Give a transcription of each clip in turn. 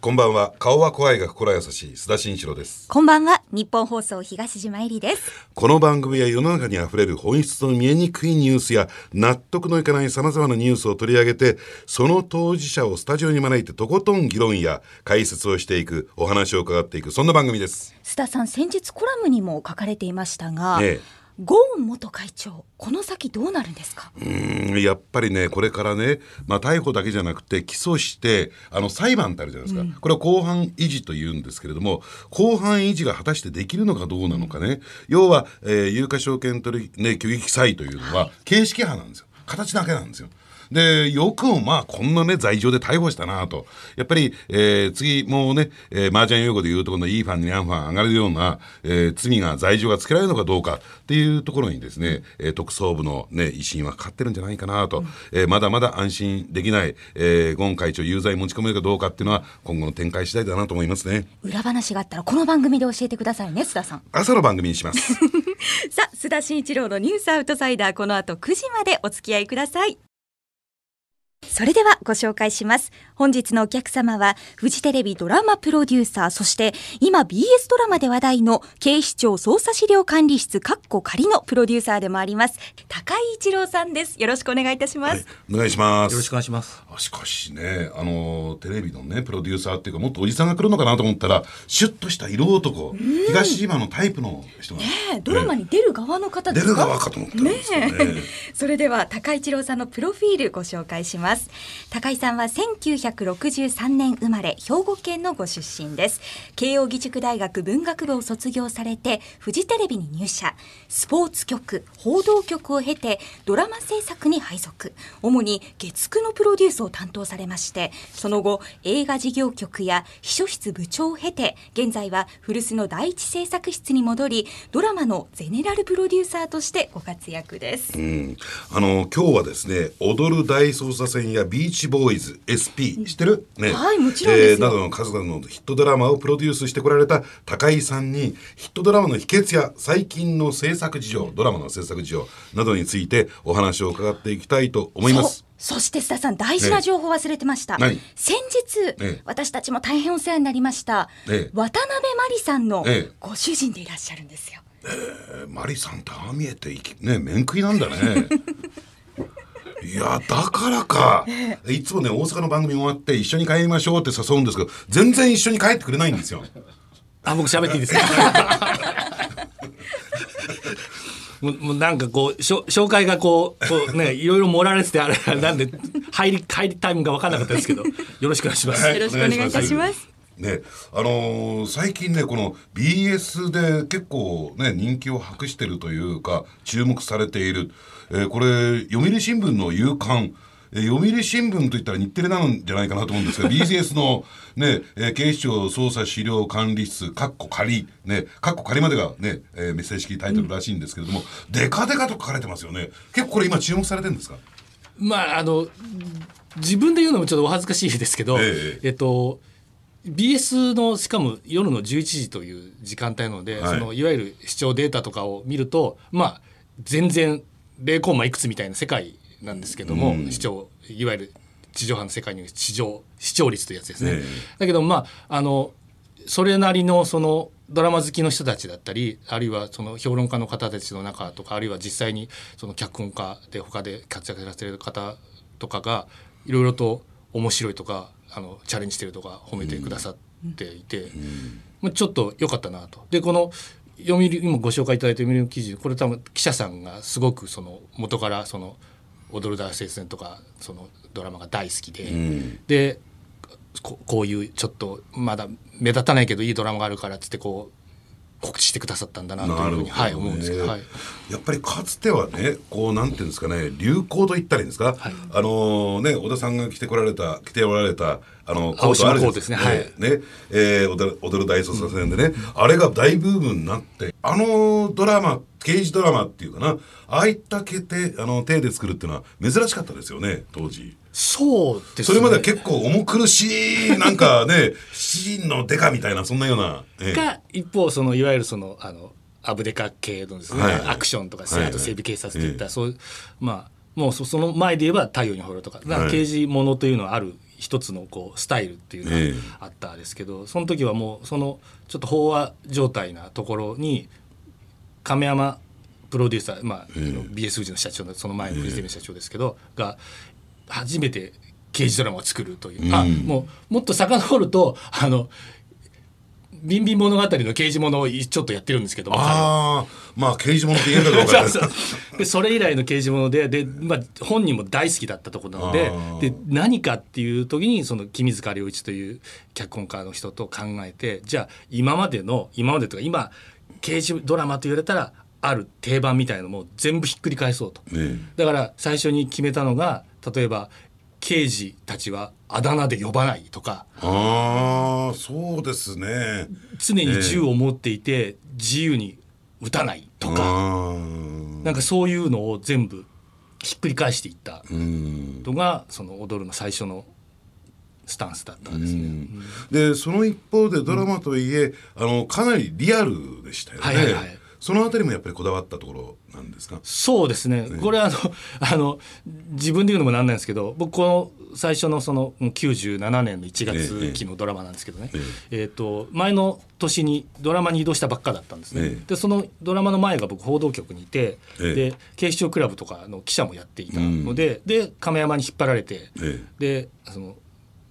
こんばんは。顔は怖いが心優しい。須田慎一郎です。こんばんは。日本放送東島えりです。この番組は世の中にあふれる本質の見えにくいニュースや納得のいかない様々なニュースを取り上げてその当事者をスタジオに招いてとことん議論や解説をしていくお話を伺っていくそんな番組です。須田さん先日コラムにも書かれていましたが、ええゴーン元会長この先どうなるんですか？うーんやっぱりねこれからね、まあ、逮捕だけじゃなくて起訴してあの裁判ってあるじゃないですか、これは公判維持というんですけれども公判維持が果たしてできるのかどうなのかね、要は、えー有価証券取引、ね、虚偽記載というのは形式派なんですよ。形だけなんですよ。でよくもまあこんなね罪状で逮捕したなと。やっぱり、えー次もうね、えー、麻雀用語で言うところのいいファンにャンファン上がるような、えー罪が罪状がつけられるのかどうかっていうところにですね、えー特捜部のね威信はかかってるんじゃないかなと、えーまだまだ安心できない、えー、ゴン会長有罪持ち込めるかどうかっていうのは今後の展開次第だなと思いますね。裏話があったらこの番組で教えてくださいね須田さん。朝の番組にします。さあ須田慎一郎のニュースアウトサイダーこの後9時までお付き合いくださいそれではご紹介します。本日のお客様はフジテレビドラマプロデューサーそして今 BS ドラマで話題の警視庁捜査資料管理室かっこ仮のプロデューサーでもあります高井一郎さんです。よろしくお願いいたします、お願いします。よろしくお願いします。あしかしねあのテレビのねプロデューサーっていうかもっとおじさんが来るのかなと思ったらシュッとした色男東島のタイプの人。が、ねえドラマに出る側の方で出すか？る側かと思ったんですよね。ねそれでは高井一郎さんのプロフィールご紹介しますます。高井さんは1963年生まれ兵庫県のご出身です。慶應義塾大学文学部を卒業されてフジテレビに入社。スポーツ局報道局を経てドラマ制作に配属。主に月9のプロデュースを担当されましてその後映画事業局や秘書室部長を経て現在は古巣の第一制作室に戻りドラマのゼネラルプロデューサーとしてご活躍です。うん、あの今日はですね「踊る大捜査線」や「ビーチボーイズ」SP 知ってる、ね。はいもちろんですよ。などの数々のヒットドラマをプロデュースしてこられた高井さんにヒットドラマの秘訣や最近の制作事情ドラマの制作事情などについてお話を伺っていきたいと思います。そそして須田さん大事な情報忘れてました、何？先日、ええ。私たちも大変お世話になりました、ええ。渡辺真理さんのええ。ご主人でいらっしゃるんですよ、えマリさんってああ見えていきね面食いなんだね。いやだからか、いつもね大阪の番組終わって一緒に帰りましょうって誘うんですけど全然一緒に帰ってくれないんですよ。あ、僕喋っていいですか？もうもうなんかこうしょ紹介がこうこうねいろいろ盛られててあれなんで入り入りタイムが分からなかったですけどよろしくお願いします。はいよろしくお願いいたしますね、あのー最近ねこの BS で結構ね人気を博してるというか注目されている、えーこれ読売新聞の夕刊。えー読売新聞といったら日テレなんじゃないかなと思うんですけど BS の、ねえー警視庁捜査資料管理室かっこ仮ねかっこ仮までがね、えーメッセージ式タイトルらしいんですけれども、デカデカと書かれてますよね。結構これ今注目されてるんですか？まああの自分で言うのもちょっとお恥ずかしいですけど、えええっと BS のしかも夜の11時という時間帯なので、はい。そのいわゆる視聴データとかを見るとまあ全然0コンマいくつみたいな世界なんですけども、うん視聴いわゆる地上波の世界に視聴視聴率というやつですね。ええだけどまああのそれなりのそのドラマ好きの人たちだったりあるいはその評論家の方たちの中とかあるいは実際にその脚本家で他で活躍されてる方とかがいろいろと面白いとかあのチャレンジしてるとか褒めてくださっていて、まあ、ちょっと良かったなと。でこの読売今ご紹介いただいた読売の記事これ多分記者さんがすごくその元からその「踊る大聖戦」とかそのドラマが大好きで、ん。でここういうちょっとまだ目立たないけどいいドラマがあるからっつってこう告知してくださったんだなというふうに、はい、思うんですけど、はい、やっぱりかつてはねこうなんていうんですかね流行と言ったらいいんですか、あのね小田さんが着てこられた着ておられたあのコートあるですね。はい。ね。えー踊る大捜査線でね、あれが大ブームになってあのドラマ刑事ドラマっていうかなああいった系手あの手で作るっていうのは珍しかったですよね当時。そうですね。それまでは結構重苦しいなんかね 七人のデカみたいなそんなような、ええ。が一方そのいわゆるそのあのアブデカ系のですね、はい。はいアクションとか、はい。はいあと整備警察といった、ええそういうまあもうそその前で言えば太陽にほえろとかだか刑事ものというのはある一つのこうスタイルっていうええ。のがあったんですけど、その時はもうそのちょっと飽和状態なところに亀山プロデューサー、まああの BS 富士の社長のその前のフジテレビの社長ですけど、が初めて刑事ドラマを作るという、あうん。もうもっと遡るとあのビンビン物語の刑事物をちょっとやってるんですけどああまあ刑事物って言えんだか分からそうない。そうでそれ以来の刑事物でで、まあ、本人も大好きだったところなのでで何かっていう時にその君塚良一という脚本家の人と考えてじゃあ今までの今までとか今刑事ドラマと言われたらある定番みたいなのも全部ひっくり返そうと。ねだから最初に決めたのが例えば刑事たちはあだ名で呼ばないとか。ああそうですね。常に銃を持っていて自由に撃たないとか、あなんかそういうのを全部ひっくり返していった。のがその踊るの最初のスタンスだったんですね。でその一方でドラマといえ、あのかなりリアルでしたよね、はいはいはい。そのあたりもやっぱりこだわったところなんですか？そうですね、これはあの あの自分で言うのもなんないんですけど僕この最初のその97年の1月期のドラマなんですけどね、えーと前の年にドラマに移動したばっかだったんですね、ええ。でそのドラマの前が僕報道局にいて、ええ。で警視庁クラブとかの記者もやっていたので、で亀山に引っ張られて、えでその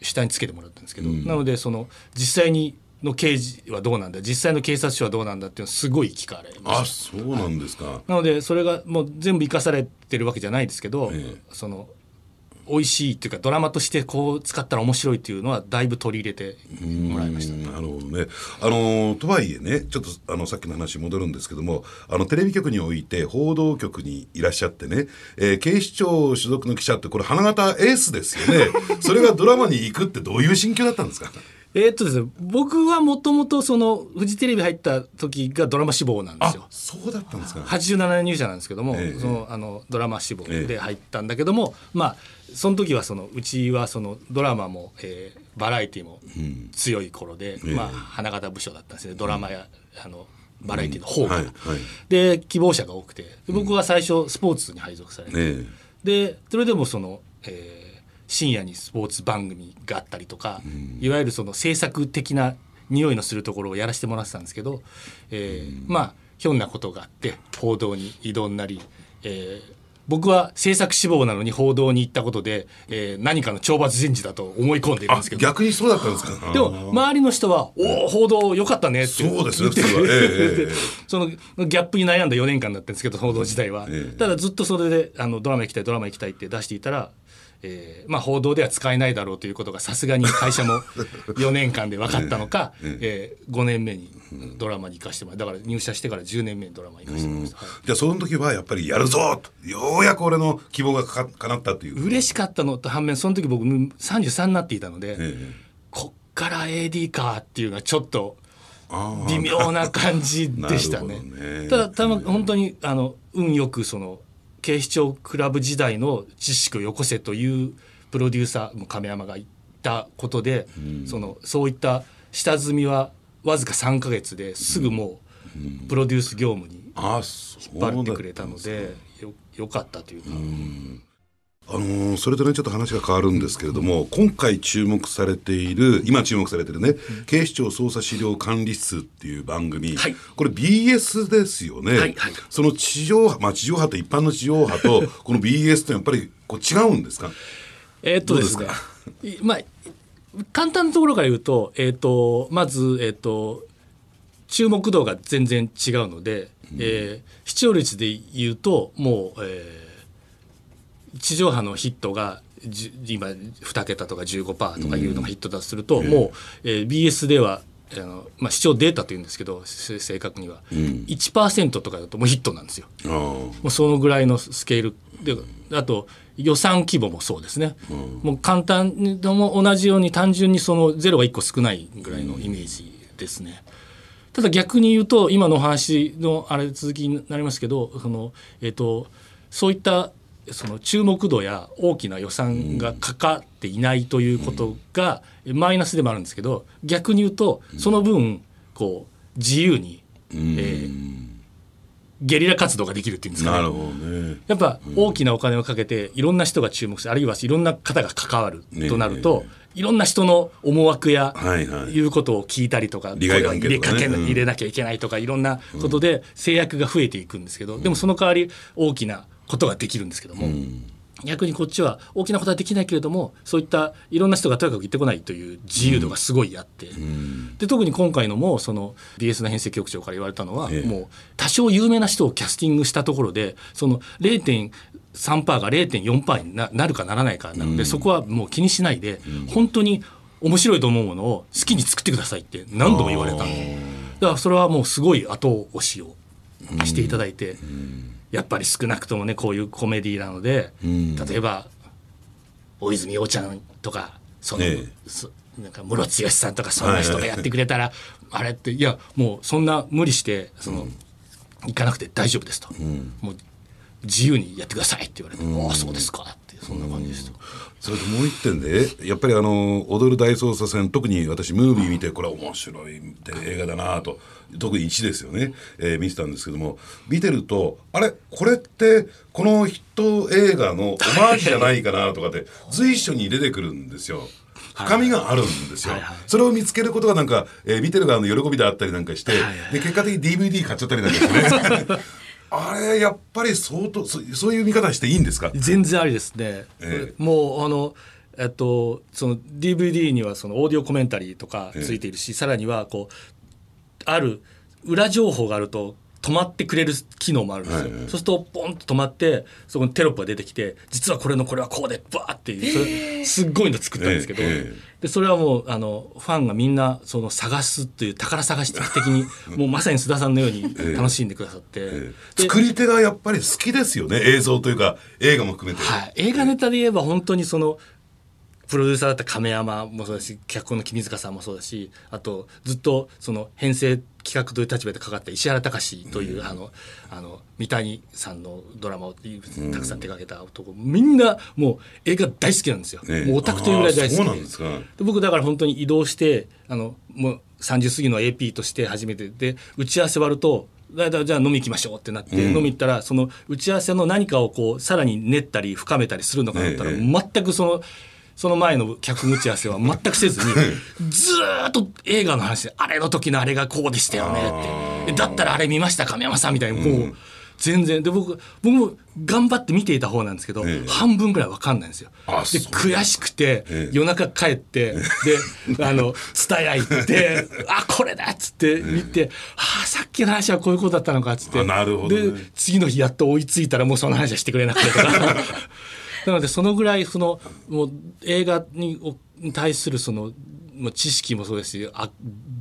下につけてもらったんですけど、なのでその実際にの刑事はどうなんだ？実際の警察署はどうなんだっていうのをすごい聞かれまあそうなんですか、なのでそれがもう全部生かされてるわけじゃないですけど、えその美味しいっていうかドラマとしてこう使ったら面白いっていうのはだいぶ取り入れてもらいました。うんなるほどね。あのとはいえね、ちょっとあのさっきの話に戻るんですけども、あのテレビ局において報道局にいらっしゃってね、えー警視庁所属の記者ってこれ花形エースですよね。それがドラマに行くってどういう心境だったんですか？えーっとですね僕はもともとそのフジテレビ入った時がドラマ志望なんですよ。あ。、そうだったんですか。87年入社なんですけども、ええ。そのあのドラマ志望で入ったんだけども、まあその時はそのうちはそのドラマも、えーバラエティも強い頃で、ええ。まあ花形部署だったんですね。ドラマや、あのバラエティの方か。ら、はいはい。で希望者が多くて。で僕は最初スポーツに配属されて、え。でそれでもその、えー深夜にスポーツ番組があったりとか、いわゆるその制作的な匂いのするところをやらせてもらってたんですけど、えーまあひょんなことがあって報道に移動になり、えー僕は制作志望なのに報道に行ったことで、えー何かの懲罰人事だと思い込んでいるんあですけど。逆にそうだったんですか？でも周りの人は「おお報道よかったね」ってそうですねええええ。そのギャップに悩んだ4年間だったんですけど報道自体は、ええ。ただずっとそれであのドラマ行きたいドラマ行きたいって出していたら、えーまあ、報道では使えないだろうということがさすがに会社も 4年間で分かったのか、えー5年目にドラマに行かしてもらうだから入社してから10年目にドラマに行かしてもらいました、はい。じゃあその時はやっぱりやるぞとようやく俺の希望がかか叶ったっていう。嬉しかったのと反面その時僕33になっていたので、ええ。こっから AD かっていうのはちょっとあ微妙な感じでしたね。ね。ただたま本当にあの運よくその警視庁クラブ時代の知識をよこせというプロデューサーも亀山が言ったことで、そのそういった下積みはわずか3か月ですぐもうプロデュース業務に引っ張ってくれたのでよよかったというか。あのーそれとねちょっと話が変わるんですけれども、今回注目されている今注目されているね、警視庁捜査資料管理室っていう番組、はい。これ BS ですよね、はいはい。その地上波まあ地上波と一般の地上波と この BS ってやっぱりこう違うんですか？えーっとですね。まあ簡単なところから言うと,、えーっとまず、えーっと注目度が全然違うので、えー視聴率で言うともう、えー地上波のヒットが今2桁とか15%とかいうのがヒットだとすると、もう、えー BS ではあの、まあ、視聴データというんですけどせ正確には、1%とかだともうヒットなんですよ。もうそのぐらいのスケールであと予算規模もそうですね、もう簡単にでも同じように単純にそのゼロが1個少ないぐらいのイメージですね。ただ逆に言うと今のお話のあれ続きになりますけどその、えっとそういったその注目度や大きな予算がかかっていないということがマイナスでもあるんですけど逆に言うとその分こう自由に、えーゲリラ活動ができるっていうんですかね。なるほどね。やっぱ大きなお金をかけていろんな人が注目してあるいはいろんな方が関わるとなると、いろんな人の思惑やはいはい。いうことを聞いたりとか、利害関係これは入れかけ入れなきゃいけないとかいろんなことで制約が増えていくんですけど、でもその代わり大きなことができるんですけども、逆にこっちは大きなことはできないけれどもそういったいろんな人がとにかく行ってこないという自由度がすごいあって、で特に今回のもその BS の編成局長から言われたのは、ええ。もう多少有名な人をキャスティングしたところでその0.3%が0.4%にななるかならないかなので、そこはもう気にしないで、本当に面白いと思うものを好きに作ってくださいって何度も言われただからそれはもうすごい後押しをしていただいて、やっぱり少なくともねこういうコメディなので、ん。例えば大泉洋ちゃんとかその、ええ。そなんかムロツヨシさんとかそんな人がやってくれたら、あれっていやもうそんな無理してその、行かなくて大丈夫ですと、もう自由にやってくださいって言われて、ああそうですかそんな感じですと。それともう一点でやっぱりあの「踊る大捜査線」特に私ムービー見てこれは面白い映画だなと特に1ですよね、えー見てたんですけども見てるとあれ？これってこのヒット映画のオマージュじゃないかなとかって随所に出てくるんですよ。深みがあるんですよ、はいはい。それを見つけることがなんか、えー見てる側の喜びであったりなんかして、はいはいで結果的に DVD 買っちゃったりなんかしてね あれやっぱり相当そそういう見方していいんですか？全然ありですね、えもうあのえっとその DVD にはそのオーディオコメンタリーとかついているし、さらにはこうある裏情報があると止まってくれる機能もあるんですよ、はいはい。そうするとポンと止まってそこにテロップが出てきて実はこれのこれはこうでバーっていうすっごいの作ったんですけど、えええでそれはもうあのファンがみんなその探すっていう宝探し的に もうまさに須田さんのように楽しんでくださって、ええで作り手がやっぱり好きですよね。映像というか映画も含めて、はい、映画ネタで言えば本当にそのプロデューサーだった亀山もそうだし脚本の君塚さんもそうだしあとずっとその編成企画という立場でかかった石原隆という、あのあの三谷さんのドラマをたくさん手掛けた男、みんなもう映画大好きなんですよ、ねもうオタクというぐらい大好きそうなんですか。で僕だから本当に移動してあのもう30過ぎの AP として初めてで打ち合わせ終わるとだいたいじゃあ飲み行きましょうってなって、飲み行ったらその打ち合わせの何かをこうさらに練ったり深めたりするのかなったら、ええ。全くそのその前の脚本打ち合わせは全くせずにずーっと映画の話であれの時のあれがこうでしたよねって。えだったらあれ見ました亀山さんみたいにもう。全然。で僕僕も頑張って見ていた方なんですけど、ええ。半分ぐらいわかんないんですよ。で悔しくて、ええ。夜中帰ってで あの蔦屋行って あこれだっつって見て、ああさっきの話はこういうことだったのかっつって。あなるほどね。で次の日やっと追いついたらもうその話はしてくれなくてとか なのでそのぐらいそのもう映画に対するそのもう知識もそうですしあ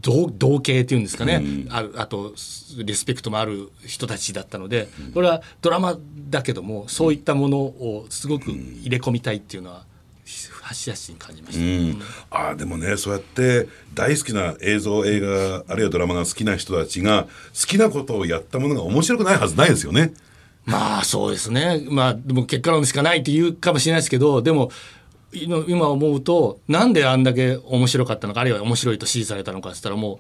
同同型っていうんですかね、あるあとリスペクトもある人たちだったのでこれはドラマだけどもそういったものをすごく入れ込みたいっていうのは端々に感じました。うん、あーでもねそうやって大好きな映像映画あるいはドラマが好きな人たちが好きなことをやったものが面白くないはずないですよね。まあそうですね。まあでも結果論しかないって言うかもしれないですけどでも今今思うとなんであんだけ面白かったのかあるいは面白いと支持されたのかって言ったらもう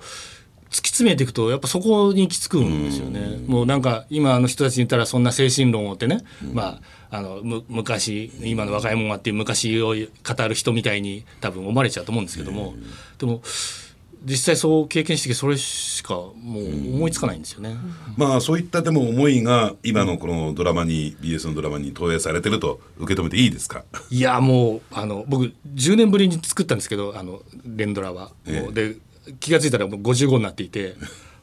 突き詰めていくとやっぱそこに行き着くんですよね。もうなんか今の人たちに言ったらそんな精神論をってね、まああのむ昔今の若い者はっていう昔を語る人みたいに多分思われちゃうと思うんですけども、でも実際そう経験してきてそれしかもう思いつかないんですよね。まあそういったでも思いが今のこのドラマに BS のドラマに投影されてると受け止めていいですか？いやもうあの僕10年ぶりに作ったんですけどあの連ドラは、ええ。で気が付いたらもう55になっていて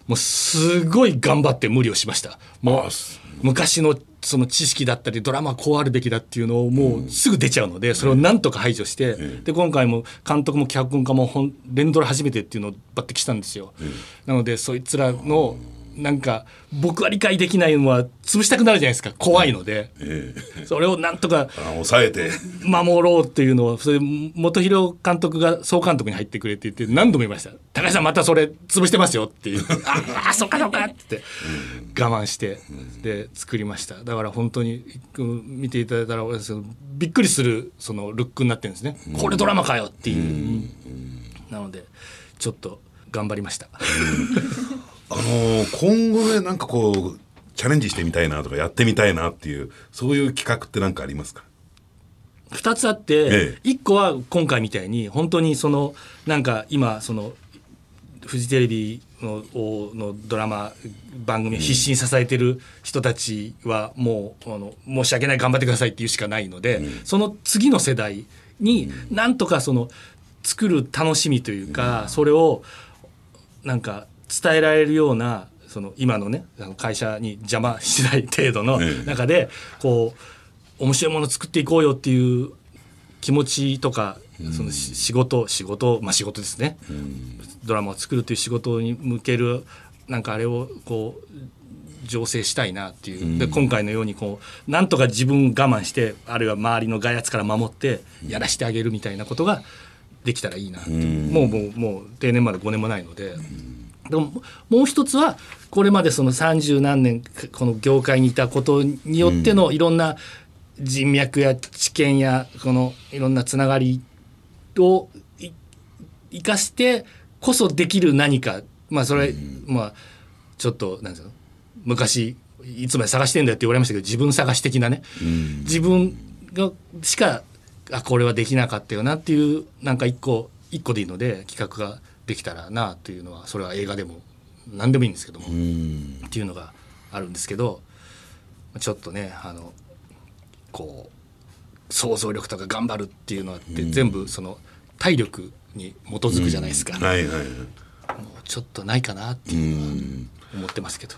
もうすごい頑張って無理をしました。もう昔のその知識だったりドラマはこうあるべきだっていうのをもうすぐ出ちゃうので、それをなんとか排除して、で今回も監督も脚本家も本連ドラ初めてっていうのを抜擢したんですよ、なのでそいつらのなんか僕は理解できないのは潰したくなるじゃないですか。怖いので、ええ。それをなんとかあ抑えて。守ろうっていうのをそれ元弘監督が総監督に入ってくれって言って何度も言いました「高橋さんまたそれ潰してますよ」っていう「ああそっかそっか」って。我慢して。で作りました。だから本当にうん見ていただいたらびっくりするそのルックになってるんですね。これドラマかよっていう。なのでちょっと頑張りましたあのー今後ねなんかこうチャレンジしてみたいなとかやってみたいなっていうそういう企画って何かありますか？2つあって、ええ。1個は今回みたいに本当にそのなんか今そのフジテレビののドラマ番組を必死に支えてる人たちはもうあの申し訳ない頑張ってくださいっていうしかないので、その次の世代になんとかその作る楽しみというか、それをなんか伝えられるようなその今のね会社に邪魔しない程度のええ。中でこう面白いもの作っていこうよっていう気持ちとかそのし仕事仕事まあ仕事ですね。ドラマを作るという仕事に向けるなんかあれをこう醸成したいなっていう。で今回のようにこうなんとか自分我慢してあるいは周りの外圧から守ってやらしてあげるみたいなことができたらいいなってもうもうもう定年まで5年もないので。でももう一つはこれまでその30何年この業界にいたことによってのいろん。な人脈や知見やこのいろんなつながりをい生かしてこそできる何か。まあそれまあちょっとなんですか昔いつまで探してんだよって言われましたけど自分探し的なね。自分がしかあこれはできなかったよなっていうなんか一個一個でいいので企画ができたらなというのはそれは映画でも何でもいいんですけども、っていうのがあるんですけどちょっとねあのこう想像力とか頑張るっていうのはって全部その体力に基づくじゃないですか、もうはいはいはい。ちょっとないかなっていうのは思ってますけど、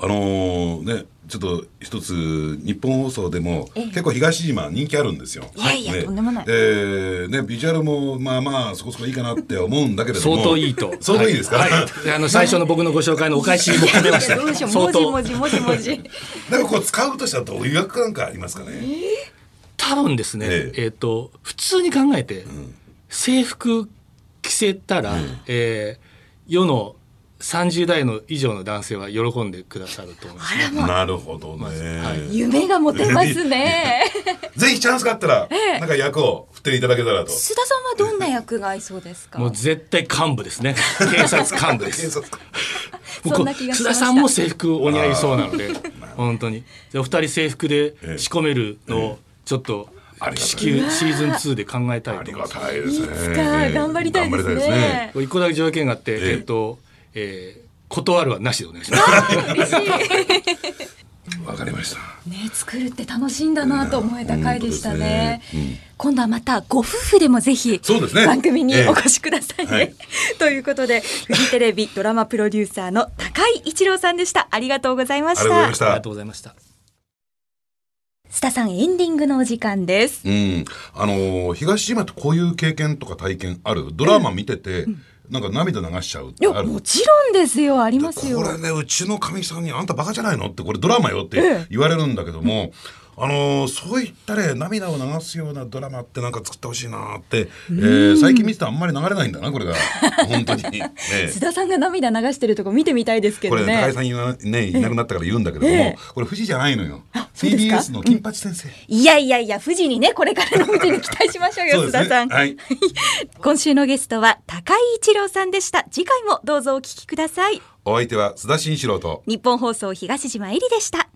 あのーねちょっと一つ日本放送でも結構東島人気あるんですよ。いやいやね。とんでもない。えーねビジュアルもまあまあそこそこいいかなって思うんだけれども。相当いいと。相当いいですか、はい。はい。あの最初の僕のご紹介のお返しも兼ねました。相当文字文字文字文字なんかこう使うとしたらどういう役なんかありますかね？多分ですね、ええ。えっ、と普通に考えて、制服着せたら、えー世の30代の以上の男性は喜んでくださると思います、ね。なるほどね、はい。夢が持てますね。ぜひチャンスがあったら、なんか役を振っていただけたらと。須田さんはどんな役が合いそうですか？もう絶対幹部ですね。警察幹部です。須田さんも制服お似合いそうなので、本当に。でお二人制服で仕込めるのをちょっと至急シーズン2で考えたいありがと思います。たいですね。いつか頑張りたいですね。一個だけ条件があって、ええ。えっと、えー断るはなしでお願いします。わかりました。ね作るって楽しいんだなと思えた回でしたね。本当ですね。今度はまたご夫婦でもぜひね。番組にええお越しください。ね、はい。ということでフジテレビドラマプロデューサーの高井一郎さんでした。ありがとうございました。ありがと。うございました。須田さんエンディングのお時間です。うん、あのー東島ってこういう経験とか体験ある？ドラマ見てて、なんか涙流しちゃうってある。もちろんですよ。ありますよ。これねうちのかみさんに「あんたバカじゃないの?」ってこれドラマよってええ。言われるんだけども、あのーそういったね涙を流すようなドラマってなんか作ってほしいなって、えー最近見てたらあんまり流れないんだなこれが。本当に、ね須田さんが涙流してるとこ見てみたいですけこれどね。高井さん言わねいなくなったから言うんだけれども、ええ。これ富士じゃないのよ。TBS の金八先生、いやいやいや富士にねこれからの富士に期待しましょうよ 須田さん、はい。今週のゲストは高井一郎さんでした次回もどうぞお聞きください。お相手は須田慎一郎と。日本放送東島えりでした